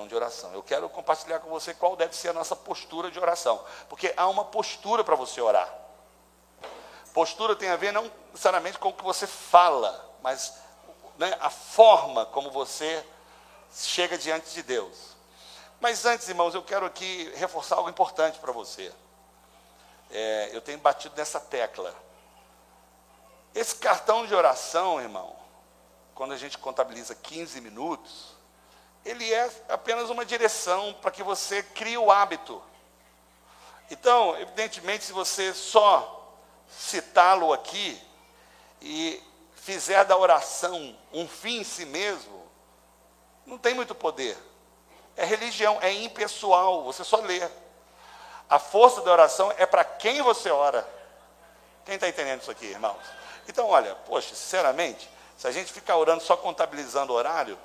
cartão de oração. Eu quero compartilhar com você qual deve ser a nossa postura de oração, porque há uma postura para você orar. Postura tem a ver não necessariamente com o que você fala, mas né, a forma como você chega diante de Deus. Mas antes, irmãos, eu quero aqui reforçar algo importante para você. É, eu tenho batido nessa tecla. Esse cartão de oração, irmão, quando a gente contabiliza 15 minutos, ele é apenas uma direção para que você crie o hábito. Então, evidentemente, se você só citá-lo aqui e fizer da oração um fim em si mesmo, não tem muito poder. É religião, é impessoal, você só lê. A força da oração é para quem você ora. Quem está entendendo isso aqui, irmãos? Então, olha, poxa, sinceramente, se a gente ficar orando só contabilizando horário,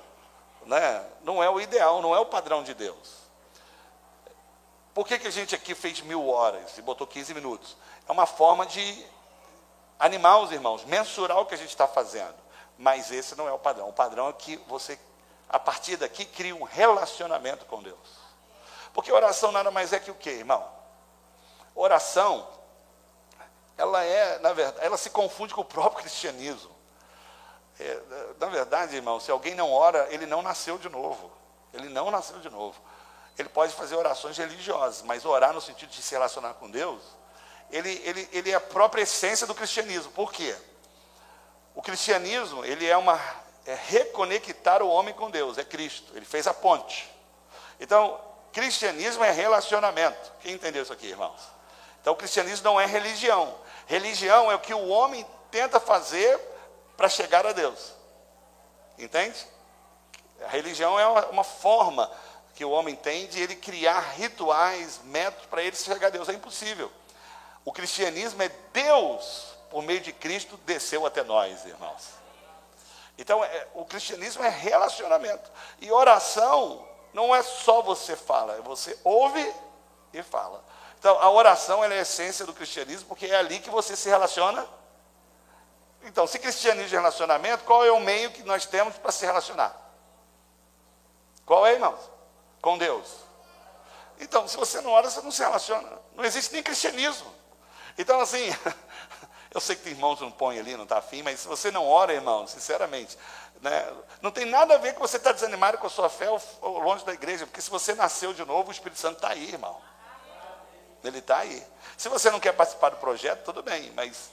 né, não é o ideal, não é o padrão de Deus. Por que, que a gente aqui fez mil horas e botou 15 minutos? É uma forma de animar os irmãos, mensurar o que a gente está fazendo. Mas esse não é o padrão. O padrão é que você, a partir daqui, cria um relacionamento com Deus. Porque oração nada mais é que o quê, irmão? Oração, ela é, na verdade, ela se confunde com o próprio cristianismo. É, na verdade, irmão, se alguém não ora, ele não nasceu de novo. Ele não nasceu de novo. Ele pode fazer orações religiosas, mas orar no sentido de se relacionar com Deus, ele, ele, ele é a própria essência do cristianismo. Por quê? O cristianismo, ele é uma é reconectar o homem com Deus, é Cristo. Ele fez a ponte. Então, cristianismo é relacionamento. Quem entendeu isso aqui, irmãos? Então, o cristianismo não é religião. Religião é o que o homem tenta fazer para chegar a Deus. Entende? A religião é uma, forma que o homem tem de ele criar rituais, métodos para ele chegar a Deus. É impossível. O cristianismo é Deus, por meio de Cristo, desceu até nós, irmãos. Então, é, o cristianismo é relacionamento. E oração não é só você fala, é você ouve e fala. Então, a oração é a essência do cristianismo, porque é ali que você se relaciona. Então, se cristianismo é relacionamento, qual é o meio que nós temos para se relacionar? Qual é, irmãos? Com Deus. Então, se você não ora, você não se relaciona. Não existe nem cristianismo. Então, assim, eu sei que tem irmãos que não põem ali, não está afim, mas se você não ora, irmão, sinceramente, né, não tem nada a ver com você estar tá desanimado com a sua fé ou longe da igreja, porque se você nasceu de novo, o Espírito Santo está aí, irmão. Ele está aí. Se você não quer participar do projeto, tudo bem, mas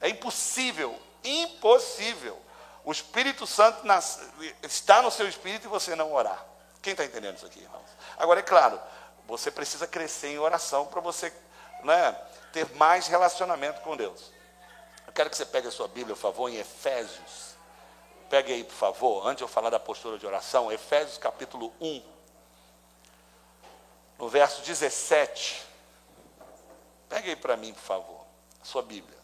é impossível, impossível. O Espírito Santo nas, está no seu espírito e você não orar. Quem está entendendo isso aqui, irmãos? Agora, é claro, você precisa crescer em oração para você né, ter mais relacionamento com Deus. Eu quero que você pegue a sua Bíblia, por favor, em Efésios. Pegue aí, por favor, antes de eu falar da postura de oração, Efésios capítulo 1, no verso 17. Pegue aí para mim, por favor, a sua Bíblia.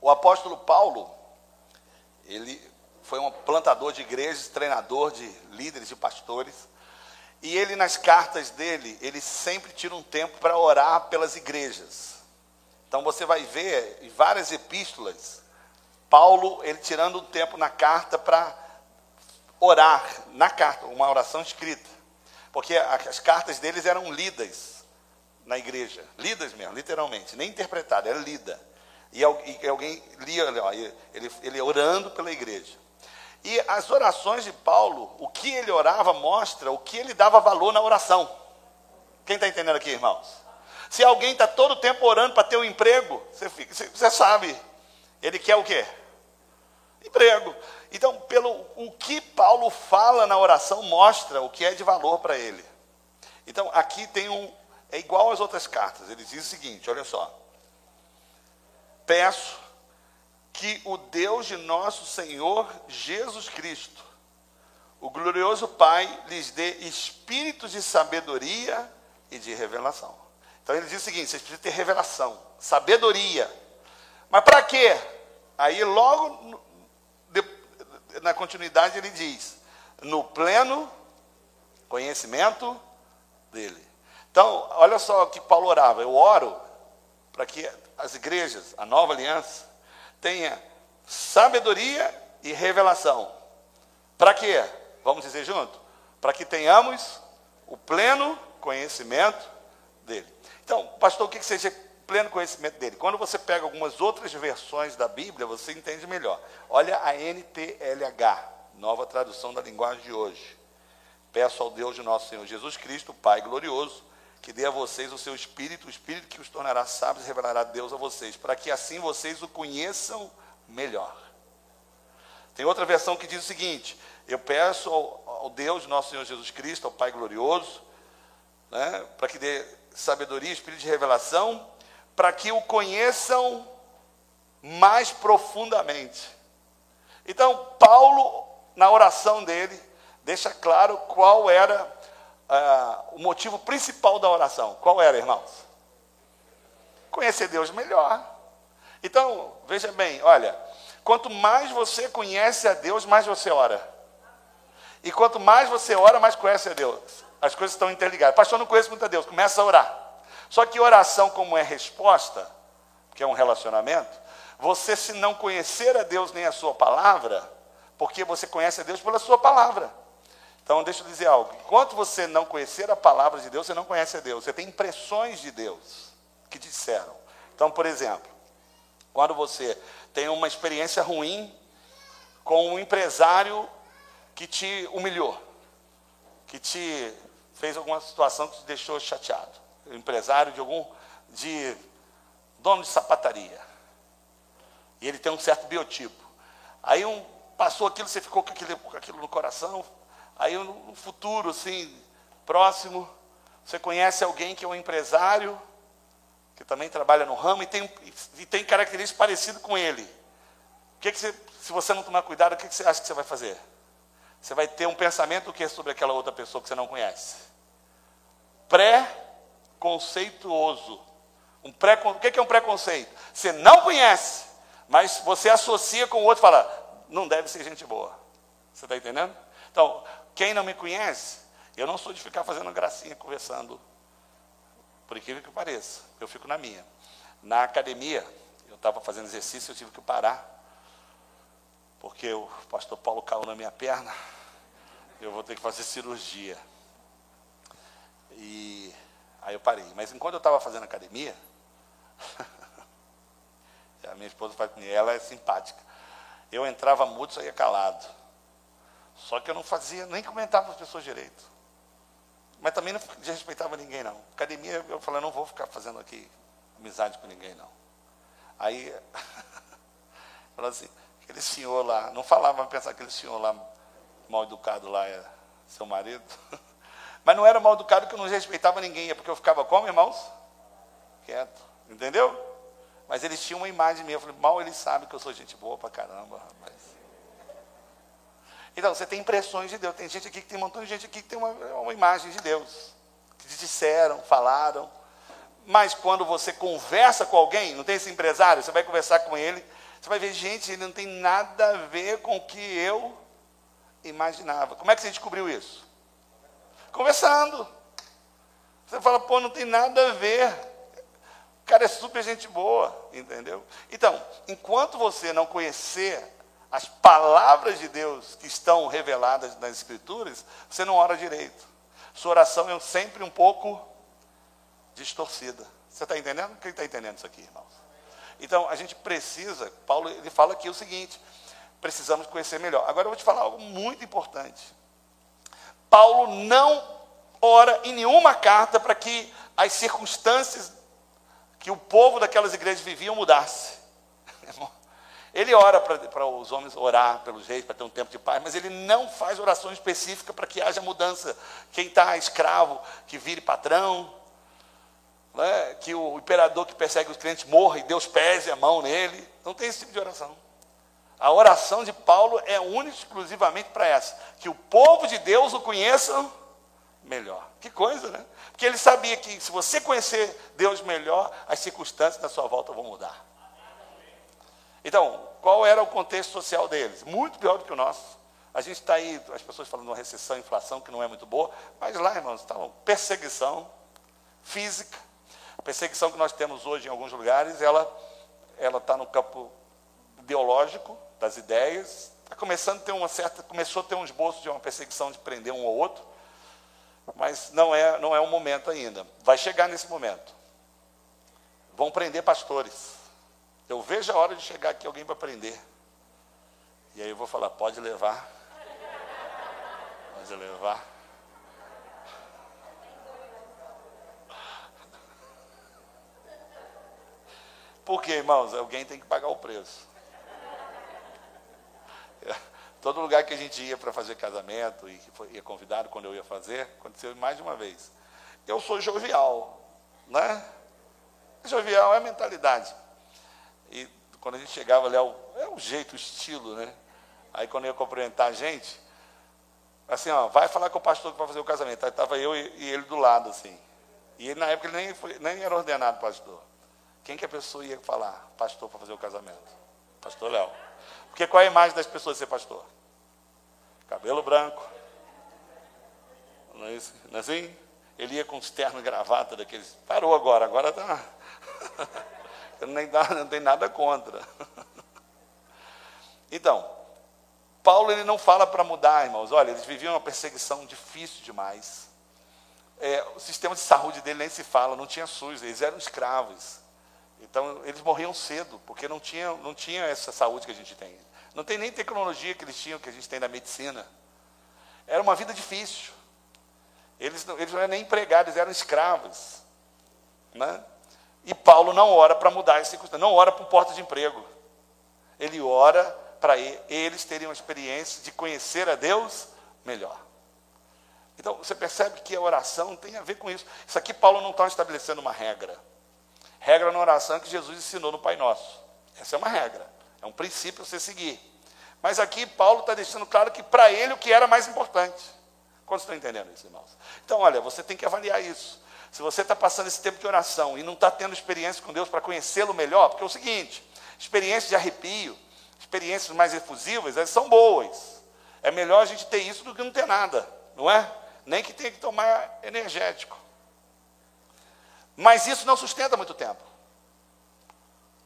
O apóstolo Paulo, ele foi um plantador de igrejas, treinador de líderes e pastores. E ele, nas cartas dele, ele sempre tira um tempo para orar pelas igrejas. Então você vai ver em várias epístolas, Paulo, ele tirando um tempo na carta para orar, na carta, uma oração escrita. Porque as cartas deles eram lidas na igreja, lidas mesmo, literalmente, nem interpretadas, era lida. E alguém lia, ele, ele orando pela igreja. E as orações de Paulo, o que ele orava, mostra o que ele dava valor na oração. Quem está entendendo aqui, irmãos? Se alguém está todo o tempo orando para ter um emprego, você, fica, você, sabe, ele quer o quê? Emprego. Então, pelo o que Paulo fala na oração mostra o que é de valor para ele. Então, aqui tem um é igual às outras cartas. Ele diz o seguinte, olha só: Peço que o Deus de nosso Senhor Jesus Cristo, o glorioso Pai, lhes dê espíritos de sabedoria e de revelação. Então ele diz o seguinte: vocês precisam ter revelação, sabedoria. Mas para quê? Aí logo na continuidade ele diz: no pleno conhecimento dele. Então, olha só o que Paulo orava. Eu oro para que as igrejas, a nova aliança, tenha sabedoria e revelação. Para quê? Vamos dizer junto? Para que tenhamos o pleno conhecimento dele. Então, pastor, o que seja pleno conhecimento dele? Quando você pega algumas outras versões da Bíblia, você entende melhor. Olha a NTLH, nova tradução da linguagem de hoje. Peço ao Deus de nosso Senhor Jesus Cristo, Pai glorioso, que dê a vocês o seu Espírito, o Espírito que os tornará sábios e revelará Deus a vocês, para que assim vocês o conheçam melhor. Tem outra versão que diz o seguinte: Eu peço ao, ao Deus, nosso Senhor Jesus Cristo, ao Pai glorioso, né, para que dê sabedoria, espírito de revelação, para que o conheçam mais profundamente. Então, Paulo, na oração dele, deixa claro qual era uh, o motivo principal da oração. Qual era, irmãos? Conhecer Deus melhor. Então, veja bem, olha, quanto mais você conhece a Deus, mais você ora. E quanto mais você ora, mais conhece a Deus. As coisas estão interligadas. Pastor, não conheço muito a Deus. Começa a orar. Só que oração, como é resposta, que é um relacionamento, você, se não conhecer a Deus nem a sua palavra, porque você conhece a Deus pela sua palavra. Então, deixa eu dizer algo. Enquanto você não conhecer a palavra de Deus, você não conhece a Deus. Você tem impressões de Deus que disseram. Então, por exemplo, quando você tem uma experiência ruim com um empresário que te humilhou, que te fez alguma situação que te deixou chateado, um empresário de algum de dono de sapataria. E ele tem um certo biotipo. Aí um, passou aquilo, você ficou com aquilo, com aquilo no coração. Aí no futuro, assim, próximo, você conhece alguém que é um empresário que também trabalha no ramo e tem, e tem características parecidas com ele. O que, que você, se você não tomar cuidado, o que, que você acha que você vai fazer? Você vai ter um pensamento que sobre aquela outra pessoa que você não conhece. Pré-conceituoso. Um pré, o que é um preconceito? Você não conhece, mas você associa com o outro e fala, não deve ser gente boa. Você está entendendo? Então, quem não me conhece, eu não sou de ficar fazendo gracinha, conversando por incrível que pareça, eu fico na minha. Na academia, eu estava fazendo exercício, eu tive que parar, porque o pastor Paulo caiu na minha perna, eu vou ter que fazer cirurgia. E aí eu parei. Mas enquanto eu estava fazendo academia, a minha esposa faz comigo, ela é simpática. Eu entrava mudo, saía calado. Só que eu não fazia, nem comentava as pessoas direito. Mas também não desrespeitava ninguém, não. Academia, eu falei, não vou ficar fazendo aqui amizade com ninguém, não. Aí, falou assim, aquele senhor lá, não falava, mas pensava aquele senhor lá, mal educado lá, é seu marido. Mas não era mal educado que eu não respeitava ninguém, é porque eu ficava como, irmãos? Quieto, entendeu? Mas eles tinham uma imagem minha, eu falei, mal eles sabem que eu sou gente boa pra caramba, rapaz. Então, você tem impressões de Deus. Tem gente aqui que tem um montão de gente aqui que tem uma, uma imagem de Deus. Que disseram, falaram. Mas quando você conversa com alguém, não tem esse empresário, você vai conversar com ele, você vai ver, gente, ele não tem nada a ver com o que eu imaginava. Como é que você descobriu isso? Conversando. Você fala, pô, não tem nada a ver. O cara é super gente boa, entendeu? Então, enquanto você não conhecer as palavras de Deus que estão reveladas nas Escrituras, você não ora direito. Sua oração é sempre um pouco distorcida. Você está entendendo? Quem está entendendo isso aqui, irmãos? Então, a gente precisa, Paulo ele fala aqui o seguinte: precisamos conhecer melhor. Agora eu vou te falar algo muito importante. Paulo não ora em nenhuma carta para que as circunstâncias que o povo daquelas igrejas viviam mudasse. Ele ora para os homens orar pelos reis, para ter um tempo de paz, mas ele não faz oração específica para que haja mudança. Quem está escravo, que vire patrão, né? que o imperador que persegue os clientes morra e Deus pese a mão nele. Não tem esse tipo de oração. A oração de Paulo é única exclusivamente para essa: que o povo de Deus o conheça melhor. Que coisa, né? Porque ele sabia que se você conhecer Deus melhor, as circunstâncias da sua volta vão mudar. Então, qual era o contexto social deles? Muito pior do que o nosso. A gente está aí, as pessoas falando de uma recessão, inflação que não é muito boa, mas lá, irmãos, está uma perseguição física. A perseguição que nós temos hoje em alguns lugares, ela ela está no campo ideológico das ideias, Está começando a ter uma certa, começou a ter um esboço de uma perseguição de prender um ou outro, mas não é, não é o momento ainda. Vai chegar nesse momento. Vão prender pastores. Eu vejo a hora de chegar aqui alguém para prender. E aí eu vou falar, pode levar. Pode levar. Porque, irmãos, alguém tem que pagar o preço. Todo lugar que a gente ia para fazer casamento e que ia convidado quando eu ia fazer, aconteceu mais de uma vez. Eu sou jovial, né? Jovial é a mentalidade. Quando a gente chegava ali, é o, é o jeito, o estilo, né? Aí quando ia cumprimentar a gente, assim, ó, vai falar com o pastor vai fazer o casamento. Aí estava eu e, ele do lado, assim. E ele, na época, ele nem, foi, nem era ordenado pastor. Quem que a pessoa ia falar? Pastor para fazer o casamento. Pastor Léo. Porque qual é a imagem das pessoas de ser pastor? Cabelo branco. Não é, é assim? Ele ia com os ternos e gravata daqueles. Parou agora, agora está. Eu não tem nada contra. Então, Paulo ele não fala para mudar, irmãos. Olha, eles viviam uma perseguição difícil demais. É, o sistema de saúde dele nem se fala, não tinha SUS, eles eram escravos. Então, eles morriam cedo, porque não tinha, não tinha essa saúde que a gente tem. Não tem nem tecnologia que eles tinham, que a gente tem na medicina. Era uma vida difícil. Eles não, eles não eram nem empregados, eram escravos. Né? E Paulo não ora para mudar essa circunstância, não ora para um porta de emprego. Ele ora para eles terem uma experiência de conhecer a Deus melhor. Então, você percebe que a oração tem a ver com isso. Isso aqui Paulo não está estabelecendo uma regra. Regra na oração que Jesus ensinou no Pai Nosso. Essa é uma regra, é um princípio a você seguir. Mas aqui Paulo está deixando claro que para ele o que era mais importante. Quantos estão entendendo isso, irmãos? Então, olha, você tem que avaliar isso. Se você está passando esse tempo de oração e não está tendo experiência com Deus para conhecê-lo melhor, porque é o seguinte: experiências de arrepio, experiências mais efusivas, elas são boas. É melhor a gente ter isso do que não ter nada, não é? Nem que tenha que tomar energético. Mas isso não sustenta muito tempo.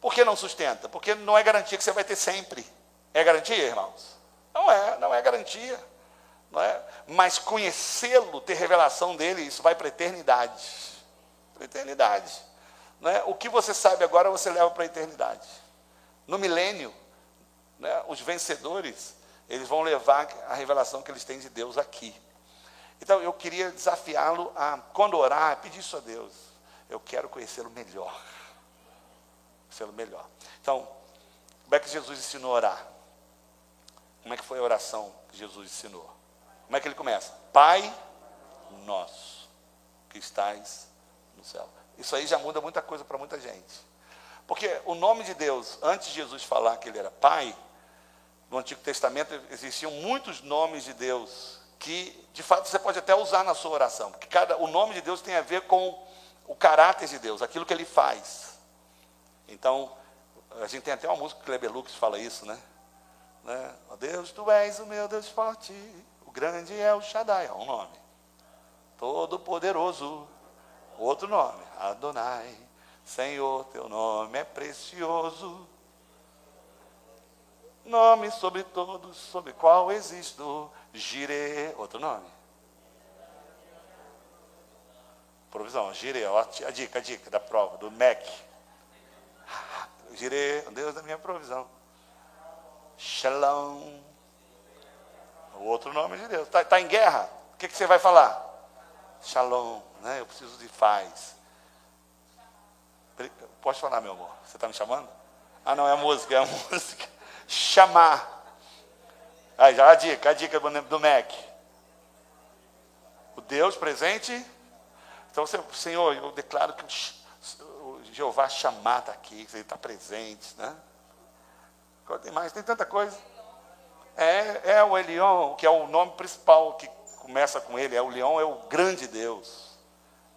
Por que não sustenta? Porque não é garantia que você vai ter sempre. É garantia, irmãos? Não é, não é garantia. É? Mas conhecê-lo, ter revelação dele, isso vai para a eternidade. Para a eternidade. É? O que você sabe agora, você leva para a eternidade. No milênio, né, os vencedores, eles vão levar a revelação que eles têm de Deus aqui. Então, eu queria desafiá-lo a, quando orar, pedir isso a Deus. Eu quero conhecê-lo melhor. Conhecê-lo melhor. Então, como é que Jesus ensinou a orar? Como é que foi a oração que Jesus ensinou? Como é que ele começa? Pai nosso, que estás no céu. Isso aí já muda muita coisa para muita gente. Porque o nome de Deus, antes de Jesus falar que ele era Pai, no Antigo Testamento existiam muitos nomes de Deus que, de fato, você pode até usar na sua oração, porque cada, o nome de Deus tem a ver com o caráter de Deus, aquilo que ele faz. Então, a gente tem até uma música que Kleber Lux fala isso, né? né? Oh, Deus, tu és o meu Deus forte, grande é o Shaddai, é um nome. Todo poderoso, outro nome, Adonai. Senhor, teu nome é precioso. Nome sobre todos, sobre qual existo, Gire, outro nome. Provisão, girei, ó, a dica, a dica da prova, do MEC. Girei, Deus da minha provisão. Shalom. O outro nome de Deus. Está tá em guerra? O que, que você vai falar? Shalom. Né? Eu preciso de paz. Pode falar, meu amor. Você está me chamando? Ah, não, é a música, é a música. Chamar. Aí já a dica, a dica do MEC. O Deus presente então, Senhor, eu declaro que o Jeová chamar está aqui, que ele está presente, né? Tem mais, tem tanta coisa. É, é o Elion, que é o nome principal que começa com ele. É o Leão, é o grande Deus.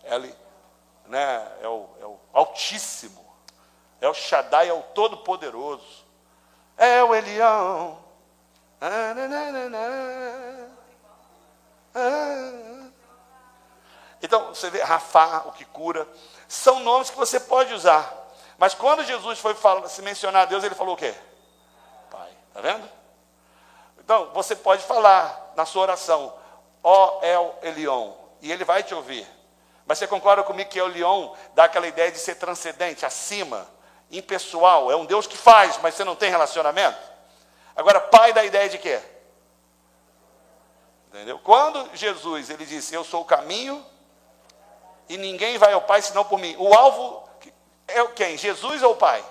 Ele, né, é, o, é o Altíssimo. É o Shaddai, é o Todo-Poderoso. É o Elião. Ah, ah, então, você vê Rafá, o que cura, são nomes que você pode usar. Mas quando Jesus foi falar, se mencionar a Deus, ele falou o quê? Pai. Está vendo? Então, você pode falar na sua oração, ó El Elion, e ele vai te ouvir. Mas você concorda comigo que El Elion dá aquela ideia de ser transcendente, acima, impessoal, é um Deus que faz, mas você não tem relacionamento? Agora, pai dá a ideia de quê? Entendeu? Quando Jesus ele disse, eu sou o caminho, e ninguém vai ao Pai senão por mim. O alvo é quem? Jesus ou o Pai?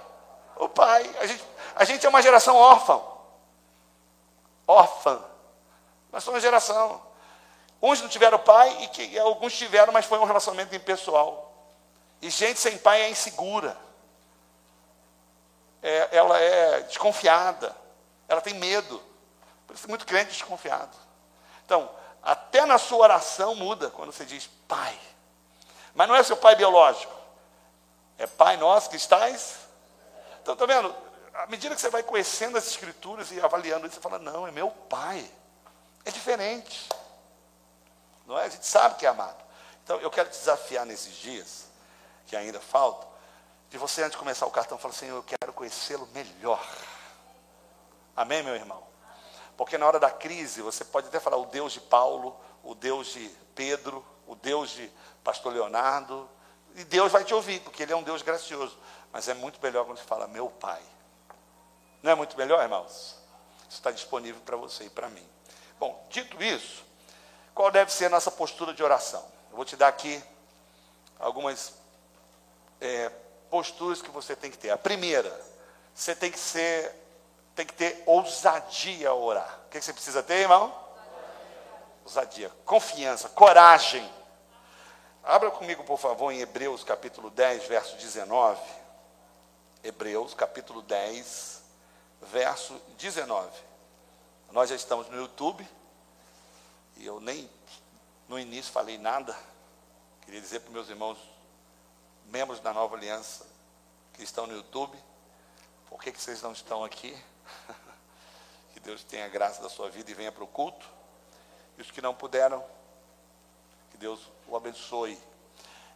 O Pai. A gente, a gente é uma geração órfã. Órfã. Nós somos uma geração. Uns não tiveram pai e que, alguns tiveram, mas foi um relacionamento impessoal. E gente sem pai é insegura. É, ela é desconfiada. Ela tem medo. Por isso muito crente desconfiado. Então, até na sua oração muda quando você diz pai. Mas não é seu pai biológico. É pai nosso que estás. Então, está vendo? À medida que você vai conhecendo as escrituras e avaliando isso, você fala, não, é meu pai. É diferente. Não é? A gente sabe que é amado. Então, eu quero te desafiar nesses dias, que ainda faltam, de você, antes de começar o cartão, falar assim, eu quero conhecê-lo melhor. Amém, meu irmão? Porque na hora da crise, você pode até falar o Deus de Paulo, o Deus de Pedro, o Deus de pastor Leonardo, e Deus vai te ouvir, porque Ele é um Deus gracioso. Mas é muito melhor quando você fala, meu Pai. Não é muito melhor, irmãos? Isso está disponível para você e para mim. Bom, dito isso, qual deve ser a nossa postura de oração? Eu vou te dar aqui algumas é, posturas que você tem que ter. A primeira, você tem que ser, tem que ter ousadia a orar. O que você precisa ter, irmão? Ousadia, confiança, coragem. Abra comigo, por favor, em Hebreus capítulo 10, verso 19. Hebreus capítulo 10, verso 19. Nós já estamos no YouTube, e eu nem no início falei nada. Queria dizer para meus irmãos, membros da nova aliança, que estão no YouTube, por que, que vocês não estão aqui? que Deus tenha graça da sua vida e venha para o culto. E os que não puderam, que Deus o abençoe.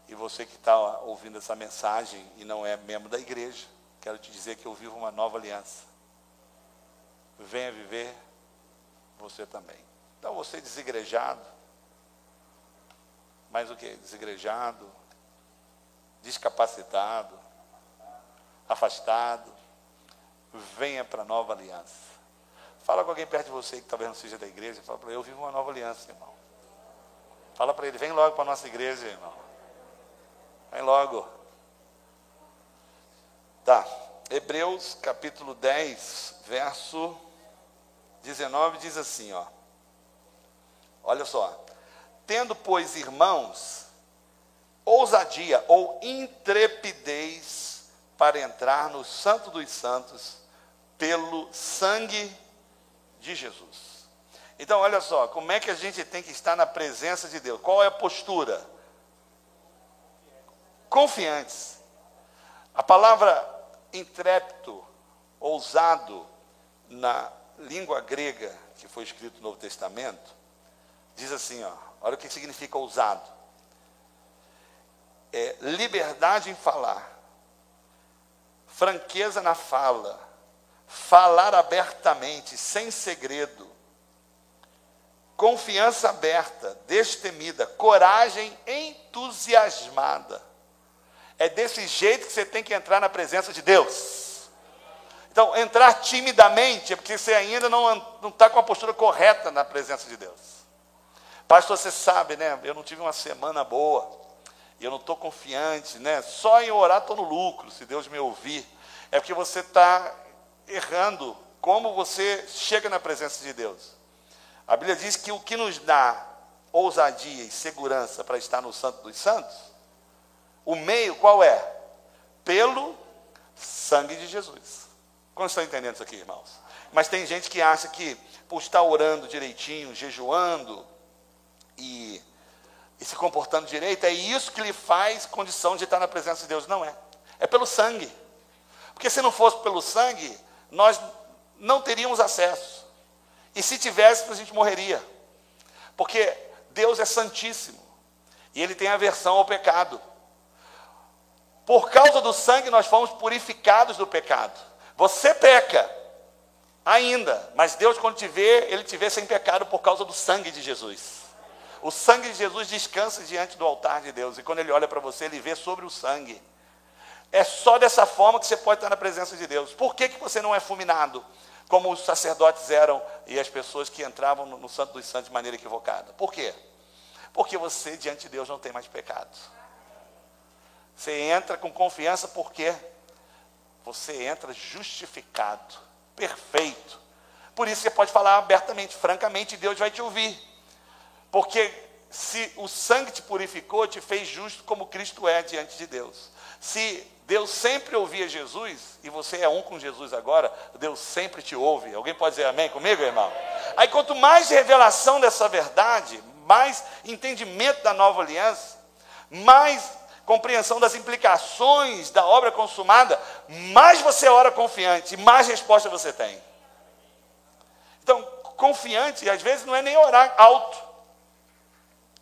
E você que está ouvindo essa mensagem e não é membro da igreja, quero te dizer que eu vivo uma nova aliança. Venha viver você também. Então você desigrejado, mais o que? Desigrejado, discapacitado, afastado, venha para a nova aliança. Fala com alguém perto de você que talvez não seja da igreja, fala para ele, eu vivo uma nova aliança, irmão. Fala para ele, vem logo para a nossa igreja, irmão. Vem logo. Tá. Hebreus capítulo 10, verso 19 diz assim, ó. Olha só. Tendo, pois, irmãos, ousadia ou intrepidez para entrar no Santo dos Santos pelo sangue de Jesus. Então, olha só, como é que a gente tem que estar na presença de Deus? Qual é a postura? Confiantes. A palavra intrépido, ousado, na língua grega que foi escrito no Novo Testamento, diz assim, ó, olha o que significa ousado. É liberdade em falar, franqueza na fala, falar abertamente, sem segredo, confiança aberta, destemida, coragem entusiasmada. É desse jeito que você tem que entrar na presença de Deus. Então, entrar timidamente é porque você ainda não está com a postura correta na presença de Deus. Pastor, você sabe, né? Eu não tive uma semana boa. E eu não estou confiante, né? Só em orar estou no lucro, se Deus me ouvir. É porque você está errando como você chega na presença de Deus. A Bíblia diz que o que nos dá ousadia e segurança para estar no Santo dos Santos, o meio qual é? Pelo sangue de Jesus. Como estão entendendo isso aqui, irmãos? Mas tem gente que acha que por estar orando direitinho, jejuando e, e se comportando direito, é isso que lhe faz condição de estar na presença de Deus. Não é. É pelo sangue. Porque se não fosse pelo sangue, nós não teríamos acesso. E se tivéssemos, a gente morreria. Porque Deus é santíssimo. E Ele tem aversão ao pecado. Por causa do sangue, nós fomos purificados do pecado. Você peca. Ainda, mas Deus, quando te vê, Ele te vê sem pecado por causa do sangue de Jesus. O sangue de Jesus descansa diante do altar de Deus, e quando Ele olha para você, Ele vê sobre o sangue. É só dessa forma que você pode estar na presença de Deus. Por que, que você não é fulminado, como os sacerdotes eram e as pessoas que entravam no, no Santo dos Santos de maneira equivocada? Por quê? Porque você, diante de Deus, não tem mais pecado. Você entra com confiança porque você entra justificado, perfeito. Por isso você pode falar abertamente, francamente, Deus vai te ouvir. Porque se o sangue te purificou, te fez justo como Cristo é diante de Deus. Se Deus sempre ouvia Jesus, e você é um com Jesus agora, Deus sempre te ouve. Alguém pode dizer amém comigo, irmão? Aí quanto mais revelação dessa verdade, mais entendimento da nova aliança, mais compreensão das implicações da obra consumada, mais você ora confiante, mais resposta você tem. Então, confiante, às vezes não é nem orar alto.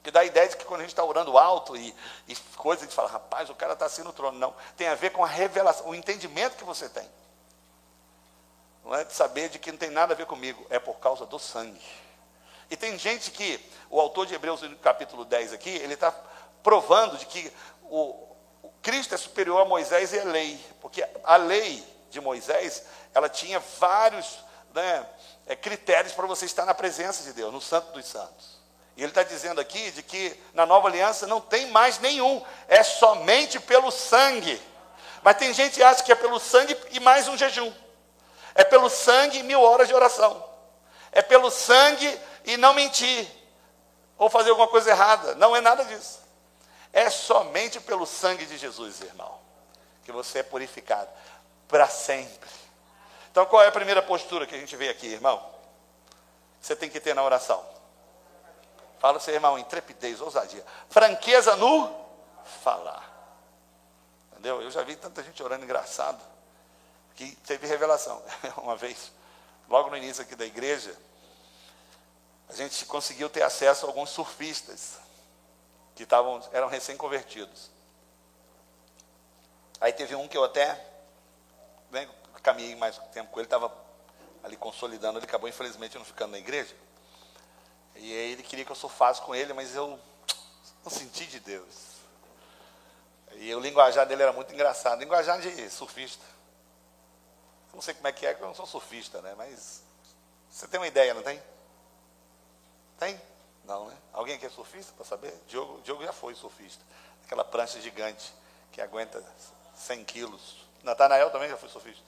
Que dá a ideia de que quando a gente está orando alto e, e coisa, a gente fala, rapaz, o cara está assim no trono. Não, tem a ver com a revelação, o entendimento que você tem. Não é de saber de que não tem nada a ver comigo, é por causa do sangue. E tem gente que, o autor de Hebreus, no capítulo 10 aqui, ele está provando de que o, o Cristo é superior a Moisés e a lei. Porque a lei de Moisés, ela tinha vários né, é, critérios para você estar na presença de Deus, no Santo dos Santos. E ele está dizendo aqui de que na nova aliança não tem mais nenhum, é somente pelo sangue. Mas tem gente que acha que é pelo sangue e mais um jejum. É pelo sangue e mil horas de oração. É pelo sangue e não mentir. Ou fazer alguma coisa errada. Não é nada disso. É somente pelo sangue de Jesus, irmão, que você é purificado para sempre. Então qual é a primeira postura que a gente vê aqui, irmão? Você tem que ter na oração. Fala seu irmão, intrepidez, ousadia. Franqueza no falar. Entendeu? Eu já vi tanta gente orando engraçado que teve revelação. Uma vez, logo no início aqui da igreja, a gente conseguiu ter acesso a alguns surfistas que estavam, eram recém-convertidos. Aí teve um que eu até né, caminhei mais tempo com ele, estava ali consolidando, ele acabou infelizmente não ficando na igreja. E aí ele queria que eu surfasse com ele, mas eu não senti de Deus. E o linguajar dele era muito engraçado. Linguajar de surfista. Não sei como é que é, porque eu não sou surfista, né? Mas você tem uma ideia, não tem? Tem? Não, né? Alguém aqui é surfista para saber? Diogo, Diogo já foi surfista. Aquela prancha gigante que aguenta 100 quilos. Natanael também já foi surfista.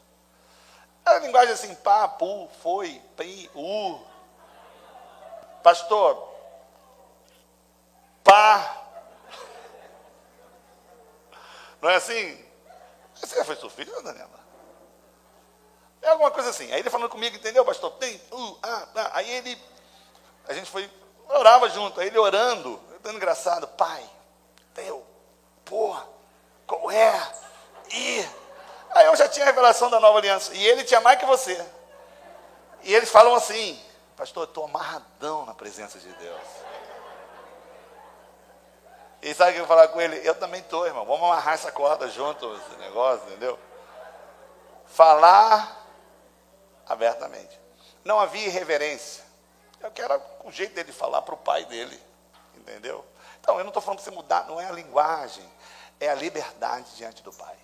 É a linguagem assim, pá, pu, foi, pi, u, Pastor, pá. Não é assim? Você já foi surfista, Daniela? É alguma coisa assim. Aí ele falando comigo, entendeu, pastor? Tem, uh, ah, ah. Aí ele, a gente foi, orava junto. Aí ele orando, dando engraçado, pai, teu, porra, qual é? E aí eu já tinha a revelação da nova aliança. E ele tinha mais que você. E eles falam assim, Pastor, eu estou amarradão na presença de Deus. E sabe o que eu falar com ele? Eu também estou, irmão. Vamos amarrar essa corda junto, esse negócio, entendeu? Falar abertamente. Não havia irreverência. Eu quero o jeito dele falar para o pai dele. Entendeu? Então, eu não estou falando para você mudar, não é a linguagem, é a liberdade diante do pai.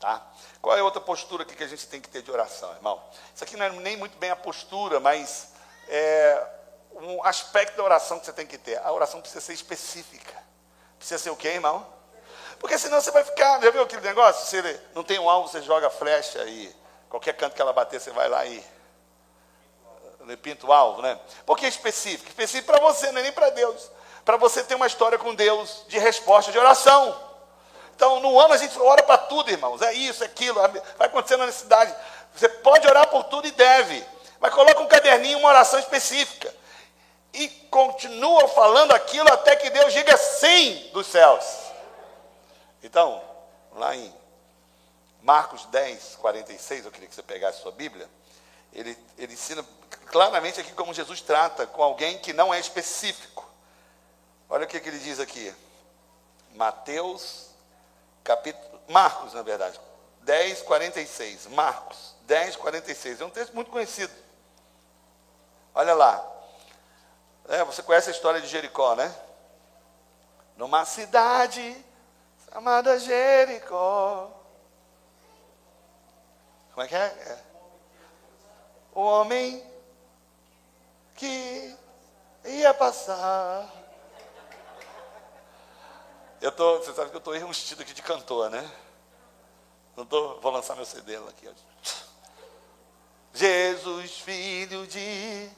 Tá? Qual é a outra postura que a gente tem que ter de oração, irmão? Isso aqui não é nem muito bem a postura, mas é um aspecto da oração que você tem que ter. A oração precisa ser específica. Precisa ser o quê, irmão? Porque senão você vai ficar, já viu aquele negócio? Você não tem um alvo, você joga flecha e qualquer canto que ela bater, você vai lá e pinta o alvo, né? Por que específico? Específico para você, não é nem para Deus. Para você ter uma história com Deus de resposta de oração. Então, no ano a gente ora para tudo, irmãos. É isso, é aquilo, vai acontecer na necessidade. Você pode orar por tudo e deve. Mas coloca um caderninho, uma oração específica. E continua falando aquilo até que Deus diga sim dos céus. Então, lá em Marcos 10, 46, eu queria que você pegasse sua Bíblia. Ele, ele ensina claramente aqui como Jesus trata com alguém que não é específico. Olha o que, que ele diz aqui. Mateus capítulo, Marcos, na verdade, 10, 46. Marcos 10, 46. É um texto muito conhecido. Olha lá. É, você conhece a história de Jericó, né? Numa cidade chamada Jericó. Como é que é? é. O homem que ia passar. Eu tô, você sabe que eu estou enrustido aqui de cantor, né? Não tô, vou lançar meu CD aqui. Jesus, filho de.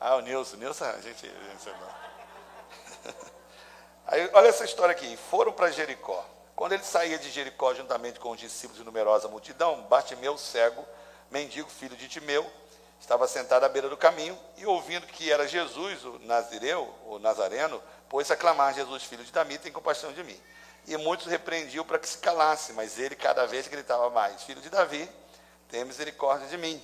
Ah, o Nilson, Nilson, a gente. Aí, olha essa história aqui. Foram para Jericó. Quando ele saía de Jericó juntamente com os discípulos e numerosa multidão, Bartimeu, cego, mendigo, filho de Timeu, estava sentado à beira do caminho e ouvindo que era Jesus, o Nazireu, o Nazareno, pôs-se a clamar: Jesus, filho de Davi, tem compaixão de mim. E muitos repreendiam para que se calasse, mas ele cada vez gritava mais: Filho de Davi, tenha misericórdia de mim.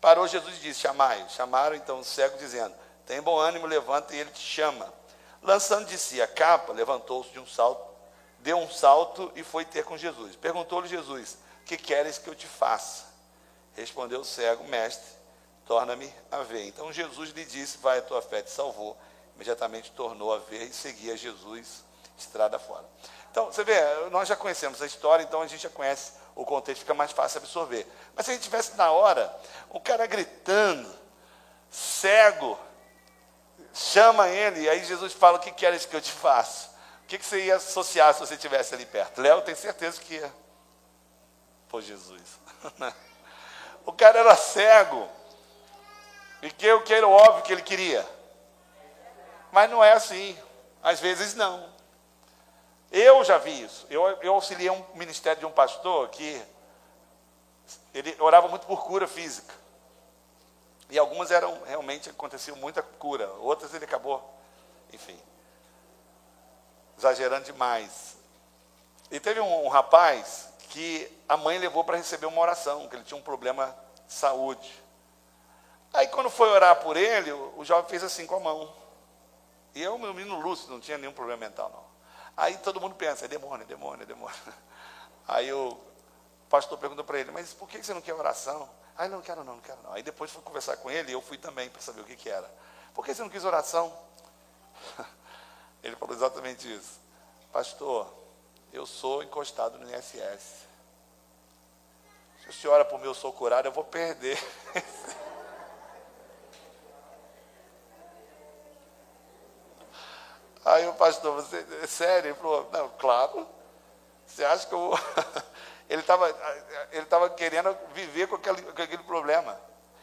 Parou Jesus e disse: Chamai. Chamaram então o cego, dizendo: Tem bom ânimo, levanta, e ele te chama. Lançando de si a capa, levantou-se de um salto, deu um salto e foi ter com Jesus. Perguntou-lhe Jesus: Que queres que eu te faça? Respondeu o cego: Mestre, torna-me a ver. Então Jesus lhe disse: Vai, a tua fé te salvou. Imediatamente tornou a ver e seguia Jesus estrada fora. Então, você vê, nós já conhecemos a história, então a gente já conhece o contexto, fica mais fácil absorver. Mas se a gente tivesse na hora, o cara gritando, cego, chama ele, e aí Jesus fala: O que queres que eu te faça? O que, que você ia associar se você estivesse ali perto? Léo tem certeza que ia. Pô, Jesus. o cara era cego. E que o que era óbvio que ele queria. Mas não é assim. Às vezes não. Eu já vi isso. Eu, eu auxiliei um ministério de um pastor que ele orava muito por cura física. E algumas eram, realmente, aconteciam muita cura. Outras ele acabou, enfim, exagerando demais. E teve um, um rapaz que a mãe levou para receber uma oração, que ele tinha um problema de saúde. Aí quando foi orar por ele, o, jovem fez assim com a mão. E eu, meu menino lúcido, não tinha nenhum problema mental, não. Aí todo mundo pensa, é demônio, é demônio, é demônio. Aí o pastor perguntou para ele, mas por que você não quer oração? Aí não quero não, não quero não. Aí depois fui conversar com ele e eu fui também para saber o que, que era. Por que você não quis oração? Ele falou exatamente isso. Pastor, eu sou encostado no INSS. Se o senhor ora por mim, eu sou curado, eu vou perder. Aí o pastor, você, é sério? Ele falou, não, claro. Você acha que eu Ele estava ele tava querendo viver com aquele, com aquele problema.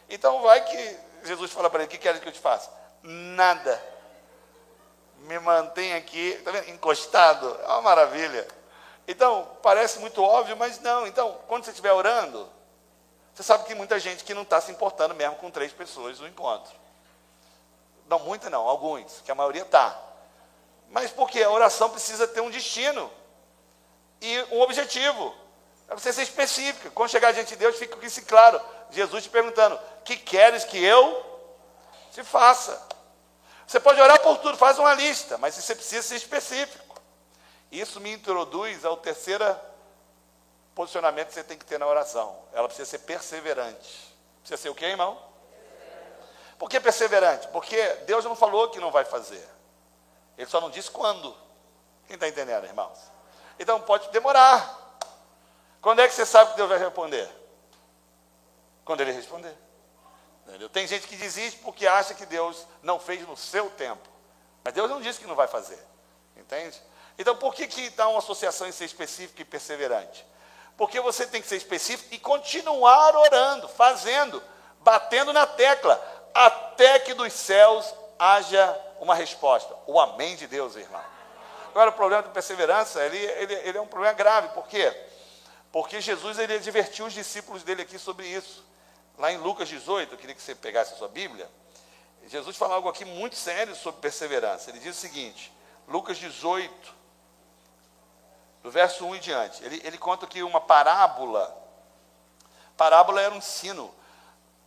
Então vai que Jesus fala para ele, o que queres que eu te faça? Nada. Me mantém aqui, tá vendo? Encostado. É uma maravilha. Então, parece muito óbvio, mas não. Então, quando você estiver orando, você sabe que muita gente que não está se importando mesmo com três pessoas no encontro. Não, muita não, alguns, que a maioria está. Mas porque a oração precisa ter um destino e um objetivo. É você ser específico. Quando chegar diante de Deus, fica isso claro. Jesus te perguntando: que queres que eu te faça? Você pode orar por tudo, faz uma lista, mas você precisa ser específico. Isso me introduz ao terceiro posicionamento que você tem que ter na oração. Ela precisa ser perseverante. Precisa ser o quê, irmão? Por que perseverante? Porque Deus não falou que não vai fazer. Ele só não disse quando. Quem está entendendo, irmãos? Então pode demorar. Quando é que você sabe que Deus vai responder? Quando ele responder. Entendeu? Tem gente que desiste porque acha que Deus não fez no seu tempo. Mas Deus não disse que não vai fazer. Entende? Então por que, que dá uma associação em ser específico e perseverante? Porque você tem que ser específico e continuar orando, fazendo, batendo na tecla, até que dos céus haja uma resposta. O amém de Deus, irmão. Agora, o problema da perseverança, ele, ele, ele é um problema grave. Por quê? Porque Jesus ele advertiu os discípulos dele aqui sobre isso. Lá em Lucas 18, eu queria que você pegasse a sua Bíblia. Jesus fala algo aqui muito sério sobre perseverança. Ele diz o seguinte, Lucas 18, do verso 1 em diante. Ele, ele conta aqui uma parábola. Parábola era um ensino,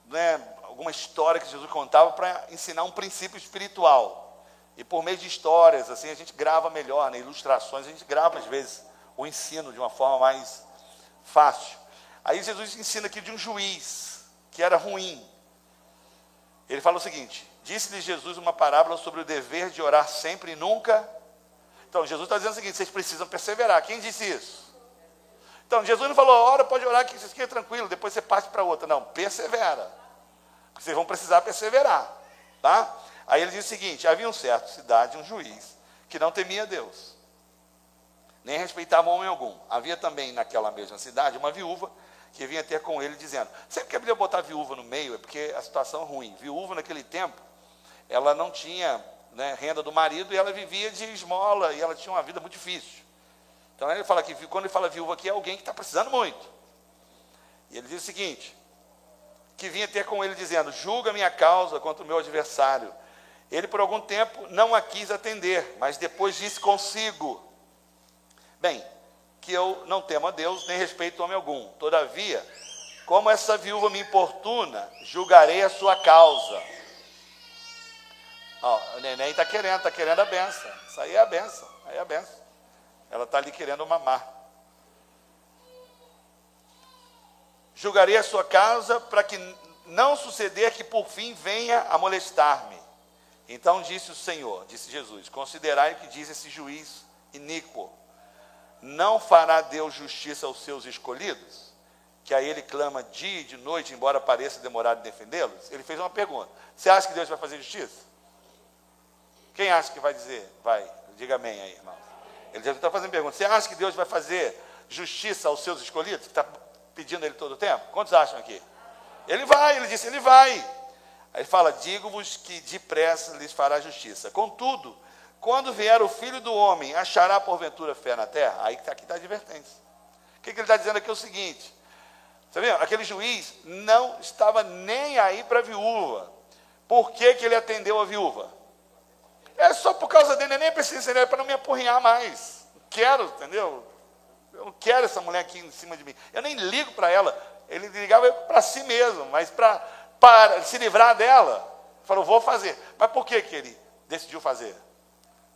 né, alguma história que Jesus contava para ensinar um princípio espiritual. E por meio de histórias, assim, a gente grava melhor, né? ilustrações, a gente grava às vezes o ensino de uma forma mais fácil. Aí Jesus ensina aqui de um juiz que era ruim. Ele fala o seguinte: Disse-lhe Jesus uma parábola sobre o dever de orar sempre e nunca. Então, Jesus está dizendo o seguinte: vocês precisam perseverar. Quem disse isso? Então, Jesus não falou, ora, pode orar que vocês fiquem tranquilo, depois você parte para outra. Não, persevera. Porque vocês vão precisar perseverar. Tá? Aí ele diz o seguinte: havia um certo cidade, um juiz, que não temia Deus, nem respeitava homem algum. Havia também naquela mesma cidade uma viúva que vinha ter com ele dizendo. Sempre que a Bíblia botar viúva no meio é porque a situação é ruim. Viúva naquele tempo, ela não tinha né, renda do marido e ela vivia de esmola e ela tinha uma vida muito difícil. Então ele fala que quando ele fala viúva aqui é alguém que está precisando muito. E ele diz o seguinte: que vinha ter com ele dizendo: julga minha causa contra o meu adversário. Ele por algum tempo não a quis atender, mas depois disse consigo: Bem, que eu não temo a Deus, nem respeito homem algum. Todavia, como essa viúva me importuna, julgarei a sua causa. Ó, o neném está querendo, está querendo a benção. Isso aí é a benção, aí é a benção. Ela está ali querendo mamar. Julgarei a sua causa para que não suceder que por fim venha a molestar-me. Então disse o Senhor, disse Jesus: Considerai o que diz esse juiz iníquo não fará Deus justiça aos seus escolhidos? Que a ele clama dia e de noite, embora pareça demorar de defendê-los? Ele fez uma pergunta. Você acha que Deus vai fazer justiça? Quem acha que vai dizer? Vai, diga amém aí, irmão. Ele já está fazendo pergunta. Você acha que Deus vai fazer justiça aos seus escolhidos? Está pedindo ele todo o tempo? Quantos acham aqui? Ele vai, ele disse, ele vai. Aí ele fala: Digo-vos que depressa lhes fará justiça. Contudo, quando vier o filho do homem, achará porventura fé na terra? Aí aqui está a advertência. O que, que ele está dizendo aqui é o seguinte: você viu? Aquele juiz não estava nem aí para a viúva. Por que, que ele atendeu a viúva? É só por causa dele, eu nem preciso é para não me apurrinhar mais. Não quero, entendeu? Eu não quero essa mulher aqui em cima de mim. Eu nem ligo para ela. Ele ligava para si mesmo, mas para, para se livrar dela. Falou, vou fazer. Mas por que, que ele decidiu fazer?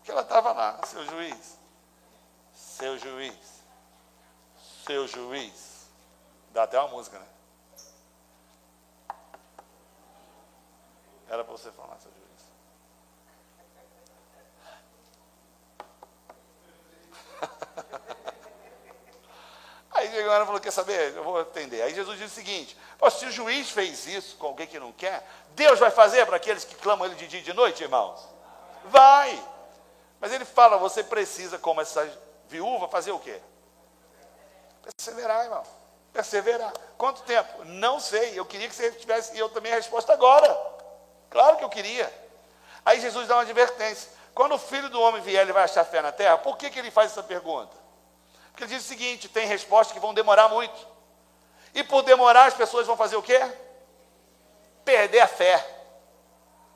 que ela estava lá, seu juiz. Seu juiz. Seu juiz. Dá até uma música, né? Era para você falar, seu juiz. Aí chegou e falou: Quer saber? Eu vou atender. Aí Jesus disse o seguinte: se o juiz fez isso com alguém que não quer, Deus vai fazer para aqueles que clamam ele de dia e de noite, irmãos? Vai! Mas ele fala, você precisa, como essa viúva, fazer o quê? Perseverar, irmão. Perseverar. Quanto tempo? Não sei. Eu queria que você tivesse, e eu também a resposta agora. Claro que eu queria. Aí Jesus dá uma advertência. Quando o filho do homem vier, ele vai achar fé na terra? Por que, que ele faz essa pergunta? Porque diz o seguinte: tem respostas que vão demorar muito. E por demorar, as pessoas vão fazer o quê? Perder a fé.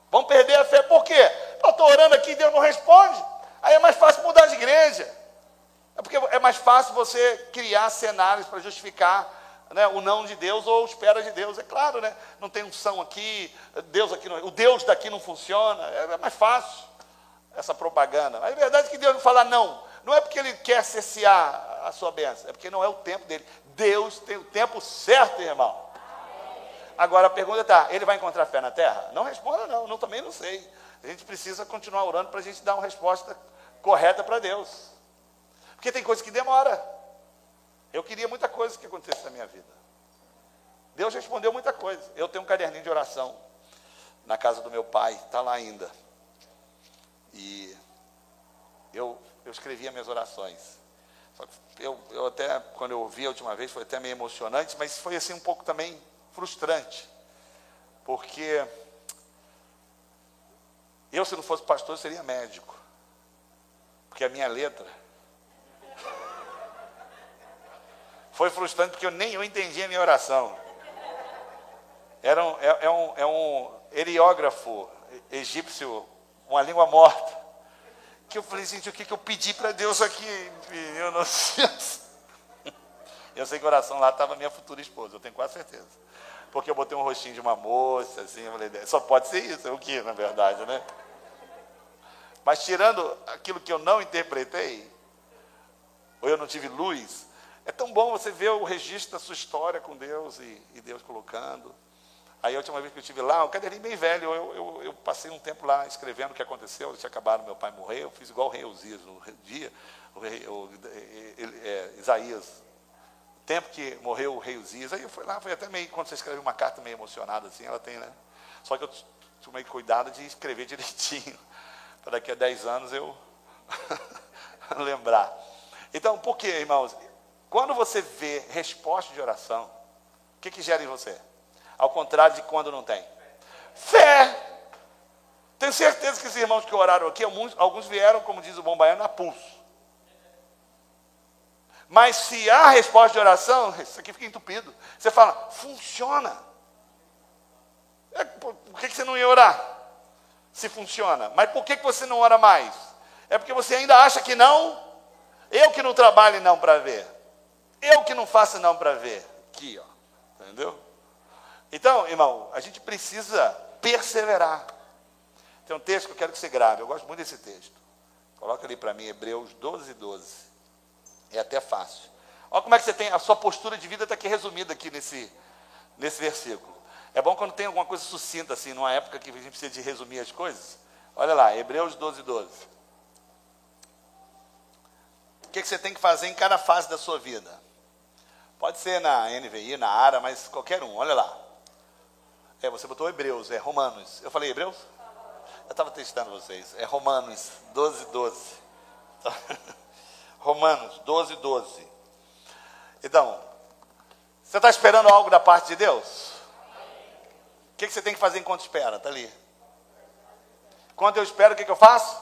Vão perder a fé. Por quê? Eu estou orando aqui e Deus não responde. Aí é mais fácil mudar de igreja. É porque é mais fácil você criar cenários para justificar né, o não de Deus ou espera de Deus. É claro, né? Não tem unção aqui, Deus aqui não, o Deus daqui não funciona. É, é mais fácil essa propaganda. Mas é verdade que Deus não fala não. Não é porque Ele quer cessear a sua bênção, é porque não é o tempo dele. Deus tem o tempo certo, irmão. Agora a pergunta está: ele vai encontrar fé na terra? Não responda, não, não também não sei. A gente precisa continuar orando para a gente dar uma resposta correta para Deus. Porque tem coisa que demora. Eu queria muita coisa que acontecesse na minha vida. Deus respondeu muita coisa. Eu tenho um caderninho de oração na casa do meu pai, está lá ainda. E eu, eu escrevia minhas orações. Eu, eu até, quando eu ouvi a última vez, foi até meio emocionante, mas foi assim um pouco também frustrante. Porque eu, se não fosse pastor, seria médico. Porque a minha letra foi frustrante porque eu nem eu entendi a minha oração. Era um, é, é, um, é um eriógrafo egípcio, uma língua morta. Que eu falei, gente, o que, que eu pedi para Deus aqui? Eu não sei. Eu sei que oração lá estava minha futura esposa, eu tenho quase certeza. Porque eu botei um rostinho de uma moça, assim, eu falei, só pode ser isso, é o que, na verdade, né? Mas tirando aquilo que eu não interpretei, ou eu não tive luz. É tão bom você ver o registro da sua história com Deus e, e Deus colocando. Aí a última vez que eu estive lá, um caderninho bem velho, eu, eu, eu, passei um tempo lá escrevendo o que aconteceu, eu tinha acabado, meu pai morrer, eu fiz igual o rei Uzias no dia, o rei, o, ele, é, Isaías, tempo que morreu o rei Uzias, aí eu fui lá, foi até meio, quando você escreve uma carta meio emocionada assim, ela tem, né? Só que eu tomei cuidado de escrever direitinho, para daqui a 10 anos eu lembrar. Então, por que, irmãos? Quando você vê resposta de oração, o que, que gera em você? Ao contrário de quando não tem. Fé. Tenho certeza que os irmãos que oraram aqui, alguns, alguns vieram, como diz o bom baiano, a pulso. Mas se há resposta de oração, isso aqui fica entupido. Você fala, funciona. É, por que você não ia orar? Se funciona. Mas por que você não ora mais? É porque você ainda acha que não? Eu que não trabalho não para ver. Eu que não faço não para ver. Aqui, ó. Entendeu? Então, irmão, a gente precisa perseverar. Tem um texto que eu quero que você grave. Eu gosto muito desse texto. Coloca ali para mim, Hebreus 12, 12. É até fácil. Olha como é que você tem, a sua postura de vida está aqui resumida aqui nesse, nesse versículo. É bom quando tem alguma coisa sucinta, assim, numa época que a gente precisa de resumir as coisas. Olha lá, Hebreus 12, 12. O que, que você tem que fazer em cada fase da sua vida? Pode ser na NVI, na ARA, mas qualquer um, olha lá. É, você botou Hebreus, é Romanos. Eu falei Hebreus? Eu estava testando vocês. É Romanos 12, 12. Romanos 12, 12. Então, você está esperando algo da parte de Deus? O que, que você tem que fazer enquanto espera? Está ali. Quando eu espero, o que, que eu faço?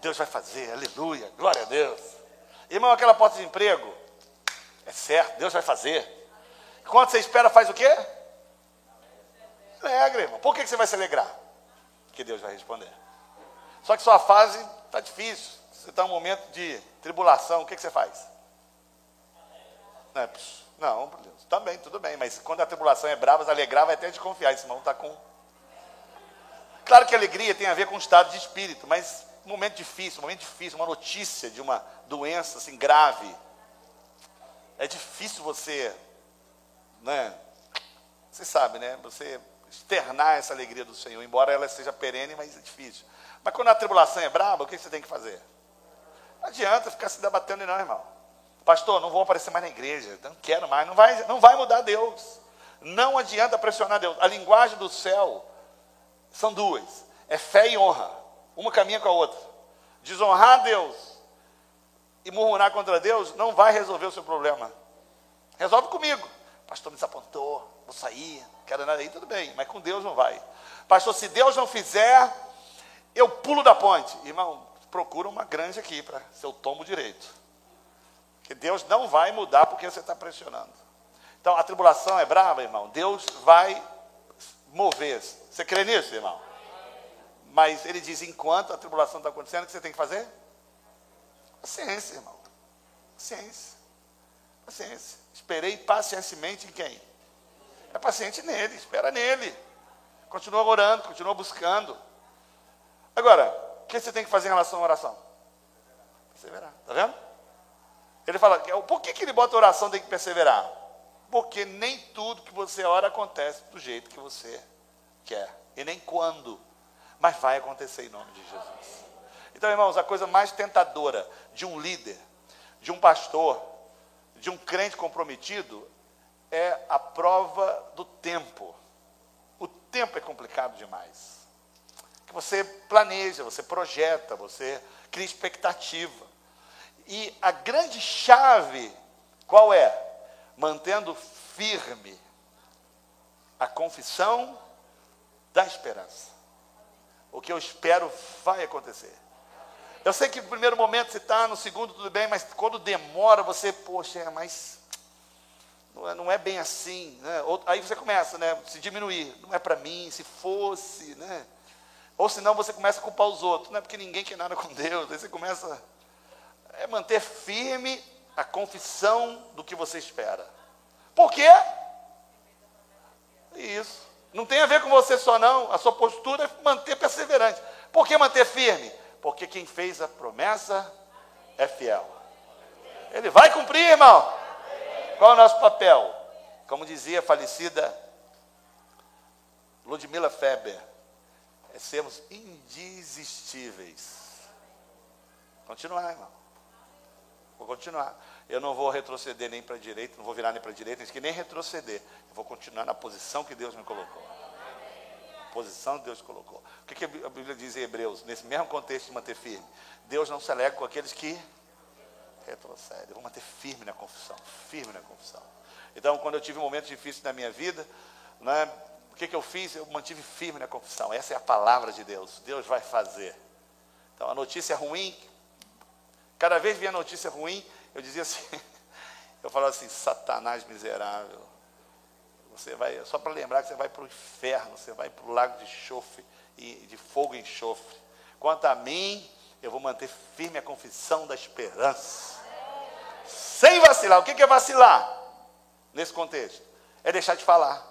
Deus vai fazer, aleluia, glória a Deus. Irmão, aquela porta de emprego, é certo, Deus vai fazer. Quando você espera, faz o quê? Alegra, irmão. Por que, você vai se alegrar? Que Deus vai responder. Só que sua fase está difícil você está em um momento de tribulação, o que, você faz? Não, não Deus. Também, tudo bem, mas quando a tribulação é brava, alegrar vai até desconfiar. Esse irmão está com. Claro que alegria tem a ver com o estado de espírito, mas um momento difícil, um momento difícil, uma notícia de uma doença assim grave. É difícil você, né? Você sabe, né? Você externar essa alegria do Senhor, embora ela seja perene, mas é difícil. Mas quando a tribulação é brava, o que você tem que fazer? Não adianta ficar se debatendo, não, irmão. Pastor, não vou aparecer mais na igreja, não quero mais, não vai, não vai mudar Deus. Não adianta pressionar Deus. A linguagem do céu são duas: é fé e honra. Uma caminha com a outra. Desonrar Deus e murmurar contra Deus não vai resolver o seu problema. Resolve comigo. Pastor me desapontou, vou sair, quero nada aí, tudo bem, mas com Deus não vai. Pastor, se Deus não fizer, eu pulo da ponte. Irmão, procura uma grande aqui para seu tombo direito. Que Deus não vai mudar porque você está pressionando. Então, a tribulação é brava, irmão. Deus vai mover. Você crê nisso, irmão? Mas ele diz: enquanto a tribulação está acontecendo, o que você tem que fazer? Paciência, irmão. Paciência. Paciência. Esperei pacientemente em quem? É paciente nele, espera nele. Continua orando, continua buscando. Agora, o que você tem que fazer em relação à oração? Perseverar. Está vendo? Ele fala, por que, que ele bota oração tem que perseverar? Porque nem tudo que você ora acontece do jeito que você quer. E nem quando. Mas vai acontecer em nome de Jesus. Então, irmãos, a coisa mais tentadora de um líder, de um pastor, de um crente comprometido, é a prova do tempo. O tempo é complicado demais que você planeja, você projeta, você cria expectativa. E a grande chave, qual é? Mantendo firme a confissão da esperança. O que eu espero vai acontecer. Eu sei que no primeiro momento você está, no segundo tudo bem, mas quando demora, você, poxa, mais. Não é, não é bem assim. Né? Aí você começa, né? Se diminuir. Não é para mim, se fosse, né? Ou senão você começa a culpar os outros. Não é porque ninguém quer nada com Deus. Aí você começa a manter firme a confissão do que você espera. Por quê? Isso. Não tem a ver com você só, não. A sua postura é manter perseverante. Por que manter firme? Porque quem fez a promessa é fiel. Ele vai cumprir, irmão. Qual é o nosso papel? Como dizia a falecida Ludmila Feber, é sermos indesistíveis. Continuar, irmão. Vou continuar. Eu não vou retroceder nem para a direita, não vou virar nem para a direita, nem nem retroceder. Eu vou continuar na posição que Deus me colocou. posição que Deus colocou. O que, que a Bíblia diz em Hebreus, nesse mesmo contexto de manter firme? Deus não se alegra com aqueles que retrocedem. Eu vou manter firme na confissão, firme na confissão. Então, quando eu tive um momento difícil na minha vida, né, o que, que eu fiz? Eu mantive firme na confissão. Essa é a palavra de Deus. Deus vai fazer. Então, a notícia ruim, cada vez vinha notícia ruim, eu dizia assim, eu falava assim, Satanás miserável. Você vai, só para lembrar que você vai para o inferno, você vai para o lago de enxofre e de fogo e enxofre. Quanto a mim, eu vou manter firme a confissão da esperança. Sem vacilar. O que é vacilar? Nesse contexto. É deixar de falar.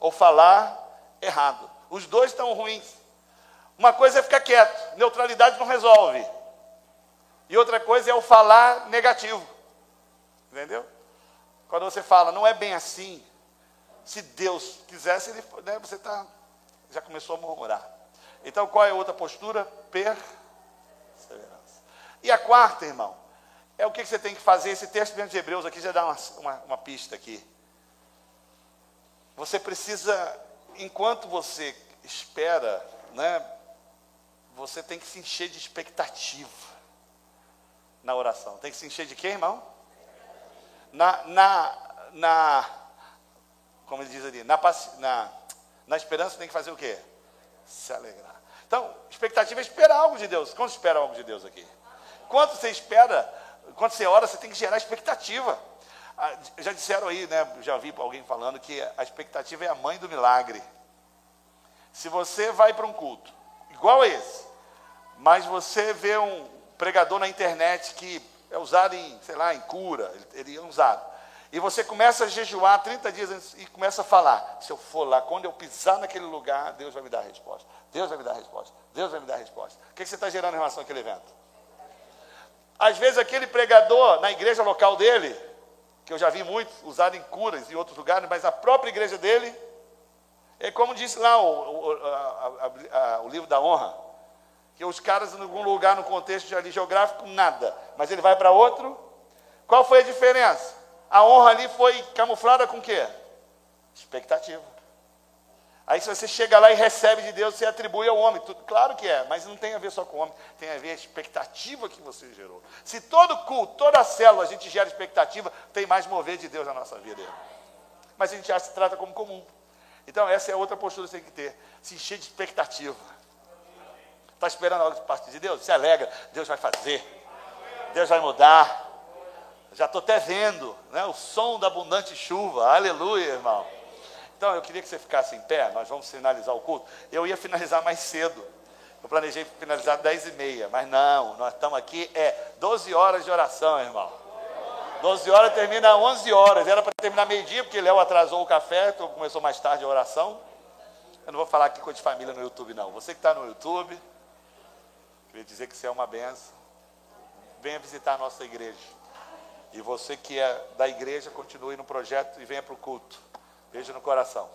Ou falar errado. Os dois estão ruins. Uma coisa é ficar quieto. Neutralidade não resolve. E outra coisa é o falar negativo. Entendeu? Quando você fala, não é bem assim. Se Deus quisesse, ele, né, você tá, já começou a murmurar. Então, qual é a outra postura? Perseverança. E a quarta, irmão, é o que você tem que fazer. Esse texto dentro de Hebreus aqui já dá uma, uma, uma pista aqui. Você precisa, enquanto você espera, né, você tem que se encher de expectativa na oração. Tem que se encher de quê, irmão? Na, na, na como ele diz ali, na, na, na esperança tem que fazer o quê? Se alegrar. Então, expectativa é esperar algo de Deus. Quanto espera algo de Deus aqui? Quanto você espera, quando você ora, você tem que gerar expectativa. Ah, já disseram aí, né? Já vi alguém falando que a expectativa é a mãe do milagre. Se você vai para um culto, igual a esse, mas você vê um, pregador na internet que é usado em, sei lá, em cura, ele é usado. E você começa a jejuar 30 dias antes e começa a falar: se eu for lá, quando eu pisar naquele lugar, Deus vai me dar a resposta. Deus vai me dar a resposta. Deus vai me dar a resposta. O que você está gerando em relação àquele evento? Às vezes aquele pregador na igreja local dele, que eu já vi muito usado em curas em outros lugares, mas a própria igreja dele, é como disse lá o, o, a, a, o livro da honra, que os caras em algum lugar no contexto ali geográfico, nada. Mas ele vai para outro. Qual foi a diferença? A honra ali foi camuflada com o quê? Expectativa. Aí se você chega lá e recebe de Deus, você atribui ao homem. Tudo, claro que é, mas não tem a ver só com o homem, tem a ver a expectativa que você gerou. Se todo culto, toda célula a gente gera expectativa, tem mais mover de Deus na nossa vida. Mas a gente já se trata como comum. Então essa é outra postura que você tem que ter. Se encher de expectativa. Está esperando algo de parte de Deus? Se alegra, Deus vai fazer, Deus vai mudar. Já estou até vendo né, o som da abundante chuva, aleluia, irmão. Então eu queria que você ficasse em pé, nós vamos finalizar o culto. Eu ia finalizar mais cedo. Eu planejei finalizar 10 e meia, mas não, nós estamos aqui, é 12 horas de oração, irmão. 12 horas termina 11 horas. Era para terminar meio-dia, porque Léo atrasou o café, então começou mais tarde a oração. Eu não vou falar aqui coisa de família no YouTube, não. Você que está no YouTube, Queria dizer que você é uma benção. Venha visitar a nossa igreja. E você que é da igreja, continue no projeto e venha para o culto. Beijo no coração.